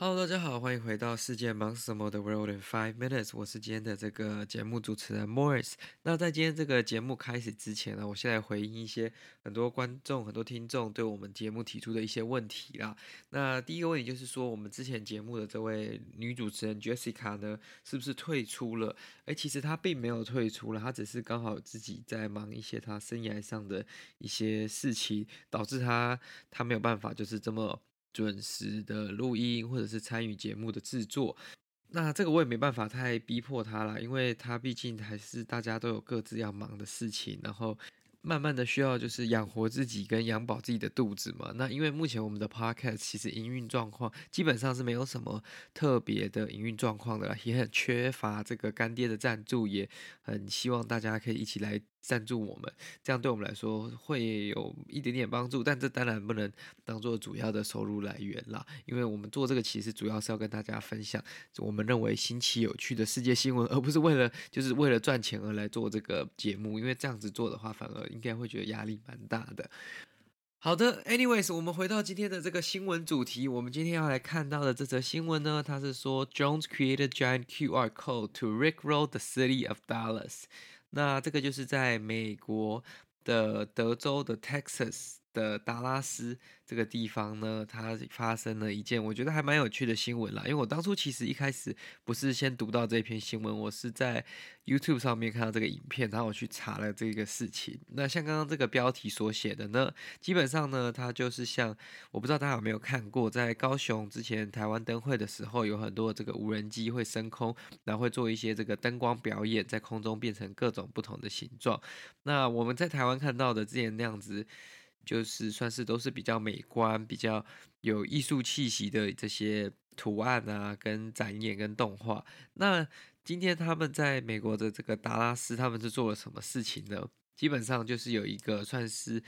Hello，大家好，欢迎回到世界忙什么的 World in Five Minutes。我是今天的这个节目主持人 Morris。那在今天这个节目开始之前呢，我现在回应一些很多观众、很多听众对我们节目提出的一些问题啦。那第一个问题就是说，我们之前节目的这位女主持人 Jessica 呢，是不是退出了？诶，其实她并没有退出了，她只是刚好自己在忙一些她生涯上的一些事情，导致她她没有办法就是这么。准时的录音，或者是参与节目的制作，那这个我也没办法太逼迫他啦，因为他毕竟还是大家都有各自要忙的事情，然后慢慢的需要就是养活自己跟养饱自己的肚子嘛。那因为目前我们的 podcast 其实营运状况基本上是没有什么特别的营运状况的啦，也很缺乏这个干爹的赞助，也很希望大家可以一起来。赞助我们，这样对我们来说会有一点点帮助，但这当然不能当做主要的收入来源啦。因为我们做这个其实主要是要跟大家分享我们认为新奇有趣的世界新闻，而不是为了就是为了赚钱而来做这个节目。因为这样子做的话，反而应该会觉得压力蛮大的。好的，anyways，我们回到今天的这个新闻主题，我们今天要来看到的这则新闻呢，它是说 Jones created giant QR code to rickroll the city of Dallas。那这个就是在美国的德州的 Texas 的达拉斯。这个地方呢，它发生了一件我觉得还蛮有趣的新闻啦。因为我当初其实一开始不是先读到这篇新闻，我是在 YouTube 上面看到这个影片，然后我去查了这个事情。那像刚刚这个标题所写的呢，基本上呢，它就是像我不知道大家有没有看过，在高雄之前台湾灯会的时候，有很多这个无人机会升空，然后会做一些这个灯光表演，在空中变成各种不同的形状。那我们在台湾看到的之前那样子。就是算是都是比较美观、比较有艺术气息的这些图案啊，跟展演跟动画。那今天他们在美国的这个达拉斯，他们是做了什么事情呢？基本上就是有一个算是，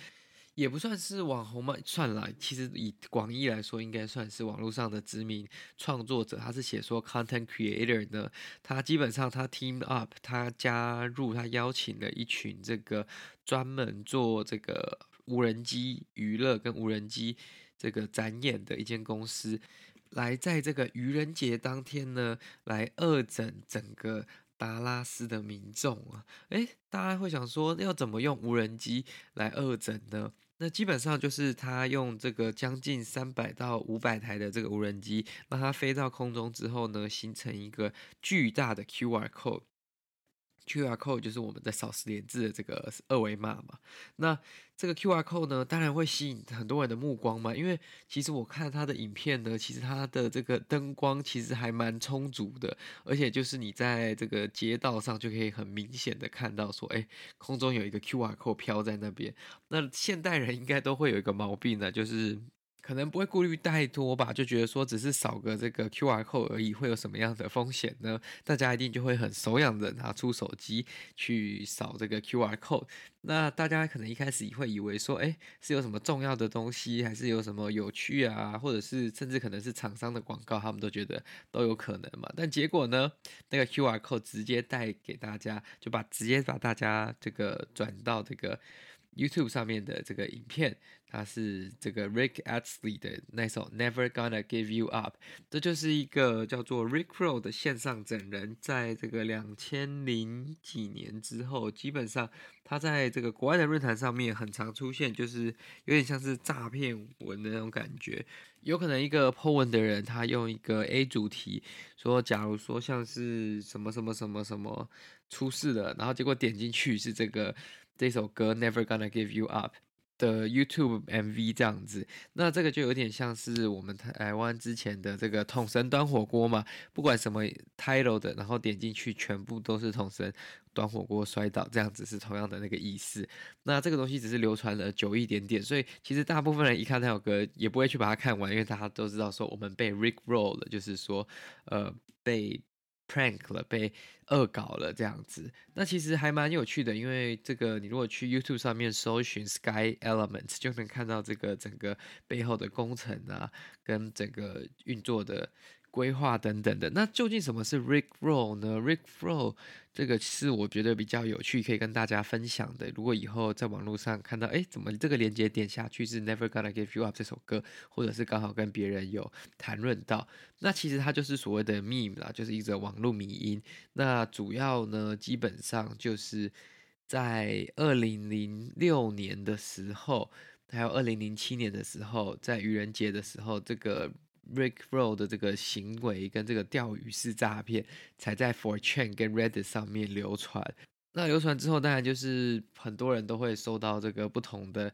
也不算是网红嘛，算来其实以广义来说，应该算是网络上的知名创作者。他是写说 content creator 呢，他基本上他 team up，他加入，他邀请了一群这个专门做这个。无人机娱乐跟无人机这个展演的一间公司，来在这个愚人节当天呢，来恶整整个达拉斯的民众啊！诶，大家会想说，要怎么用无人机来恶整呢？那基本上就是他用这个将近三百到五百台的这个无人机，让它飞到空中之后呢，形成一个巨大的 QR code。QR code 就是我们在扫实联制的这个二维码嘛，那这个 QR code 呢，当然会吸引很多人的目光嘛，因为其实我看他的影片呢，其实他的这个灯光其实还蛮充足的，而且就是你在这个街道上就可以很明显的看到说，哎，空中有一个 QR code 飘在那边。那现代人应该都会有一个毛病呢，就是。可能不会顾虑太多吧，就觉得说只是扫个这个 QR code 而已，会有什么样的风险呢？大家一定就会很手痒的拿出手机去扫这个 QR code。那大家可能一开始会以为说，哎，是有什么重要的东西，还是有什么有趣啊，或者是甚至可能是厂商的广告，他们都觉得都有可能嘛。但结果呢，那个 QR code 直接带给大家，就把直接把大家这个转到这个。YouTube 上面的这个影片，它是这个 Rick Astley 的那首 Never Gonna Give You Up，这就是一个叫做 Rickroll 的线上整人，在这个两千零几年之后，基本上他在这个国外的论坛上面很常出现，就是有点像是诈骗文的那种感觉。有可能一个 po 文的人，他用一个 A 主题说，假如说像是什么什么什么什么出事了，然后结果点进去是这个。这首歌 Never Gonna Give You Up，的 YouTube MV 这样子，那这个就有点像是我们台湾之前的这个统神端火锅嘛，不管什么 title 的，然后点进去全部都是统神端火锅摔倒这样子，是同样的那个意思。那这个东西只是流传了久一点点，所以其实大部分人一看那首歌也不会去把它看完，因为大家都知道说我们被 Rick Roll 了，就是说呃被。Prank 了，被恶搞了这样子，那其实还蛮有趣的，因为这个你如果去 YouTube 上面搜寻 Sky Elements，就能看到这个整个背后的工程啊，跟整个运作的。规划等等的，那究竟什么是 Rick Roll 呢？Rick Roll 这个是我觉得比较有趣，可以跟大家分享的。如果以后在网络上看到，哎，怎么这个链接点下去是 Never Gonna Give You Up 这首歌，或者是刚好跟别人有谈论到，那其实它就是所谓的 meme 啦，就是一则网络迷因。那主要呢，基本上就是在二零零六年的时候，还有二零零七年的时候，在愚人节的时候，这个。Rick Roll 的这个行为跟这个钓鱼式诈骗，才在 4chan 跟 Reddit 上面流传。那流传之后，当然就是很多人都会收到这个不同的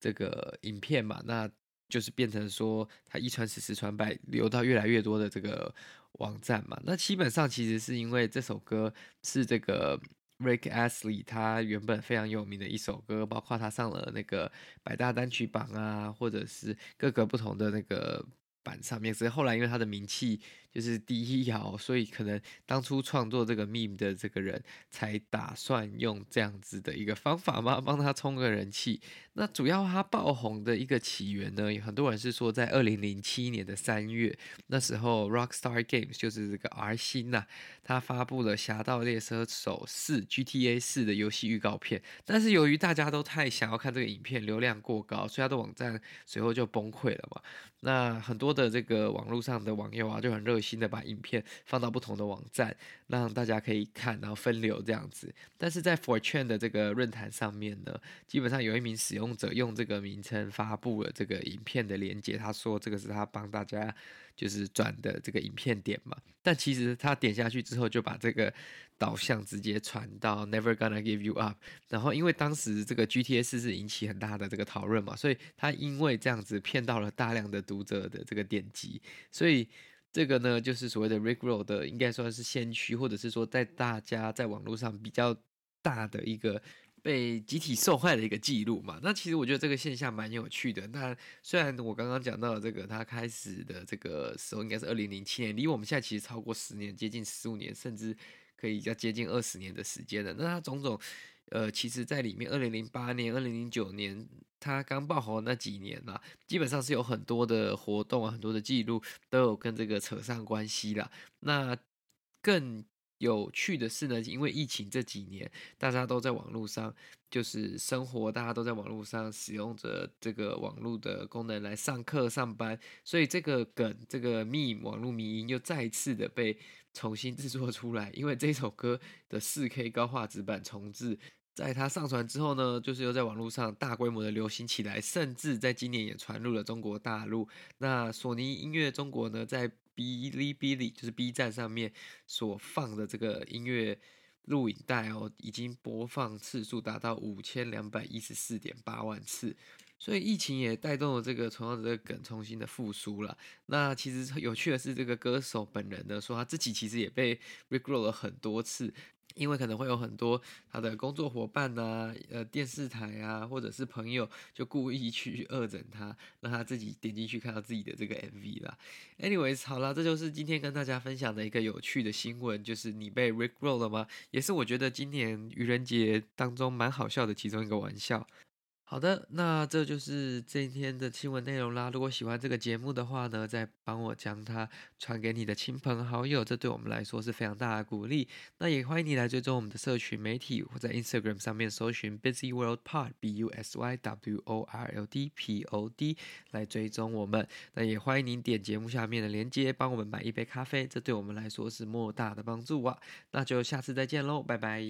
这个影片嘛，那就是变成说他一传十，十传百，流到越来越多的这个网站嘛。那基本上其实是因为这首歌是这个 Rick Astley 他原本非常有名的一首歌，包括他上了那个百大单曲榜啊，或者是各个不同的那个。版上面，所以后来因为他的名气就是第一摇，所以可能当初创作这个 meme 的这个人才打算用这样子的一个方法嘛，帮他冲个人气。那主要他爆红的一个起源呢，有很多人是说在二零零七年的三月，那时候 Rockstar Games 就是这个 R 星呐、啊，他发布了《侠盗猎车手四》GTA 四的游戏预告片，但是由于大家都太想要看这个影片，流量过高，所以他的网站随后就崩溃了嘛。那很多的这个网络上的网友啊，就很热心的把影片放到不同的网站，让大家可以看，然后分流这样子。但是在 4chan 的这个论坛上面呢，基本上有一名使用者用这个名称发布了这个影片的连接，他说这个是他帮大家。就是转的这个影片点嘛，但其实他点下去之后，就把这个导向直接传到 Never Gonna Give You Up。然后因为当时这个 GTA 四是引起很大的这个讨论嘛，所以他因为这样子骗到了大量的读者的这个点击，所以这个呢就是所谓的 Rick Roll 的应该算是先驱，或者是说在大家在网络上比较大的一个。被集体受害的一个记录嘛，那其实我觉得这个现象蛮有趣的。那虽然我刚刚讲到的这个，他开始的这个时候应该是二零零七年，离我们现在其实超过十年，接近十五年，甚至可以要接近二十年的时间了。那他种种，呃，其实在里面，二零零八年、二零零九年，他刚爆红那几年啦，基本上是有很多的活动啊，很多的记录都有跟这个扯上关系啦。那更。有趣的是呢，因为疫情这几年，大家都在网络上就是生活，大家都在网络上使用着这个网络的功能来上课、上班，所以这个梗、这个秘网络迷因又再次的被重新制作出来。因为这首歌的 4K 高画质版重制，在它上传之后呢，就是又在网络上大规模的流行起来，甚至在今年也传入了中国大陆。那索尼音乐中国呢，在哔哩哔哩就是 B 站上面所放的这个音乐录影带哦，已经播放次数达到五千两百一十四点八万次，所以疫情也带动了这个同样的梗重新的复苏了。那其实有趣的是，这个歌手本人呢说他自己其实也被 regrow 了很多次。因为可能会有很多他的工作伙伴呐、啊，呃，电视台啊，或者是朋友，就故意去恶整他，让他自己点进去看到自己的这个 MV 啦。Anyways，好啦，这就是今天跟大家分享的一个有趣的新闻，就是你被 Rick Roll 了吗？也是我觉得今年愚人节当中蛮好笑的其中一个玩笑。好的，那这就是今天的新闻内容啦。如果喜欢这个节目的话呢，再帮我将它传给你的亲朋好友，这对我们来说是非常大的鼓励。那也欢迎你来追踪我们的社群媒体，或在 Instagram 上面搜寻 Busy World Pod B U S Y W O R L D P O D 来追踪我们。那也欢迎您点节目下面的链接，帮我们买一杯咖啡，这对我们来说是莫大的帮助啊。那就下次再见喽，拜拜。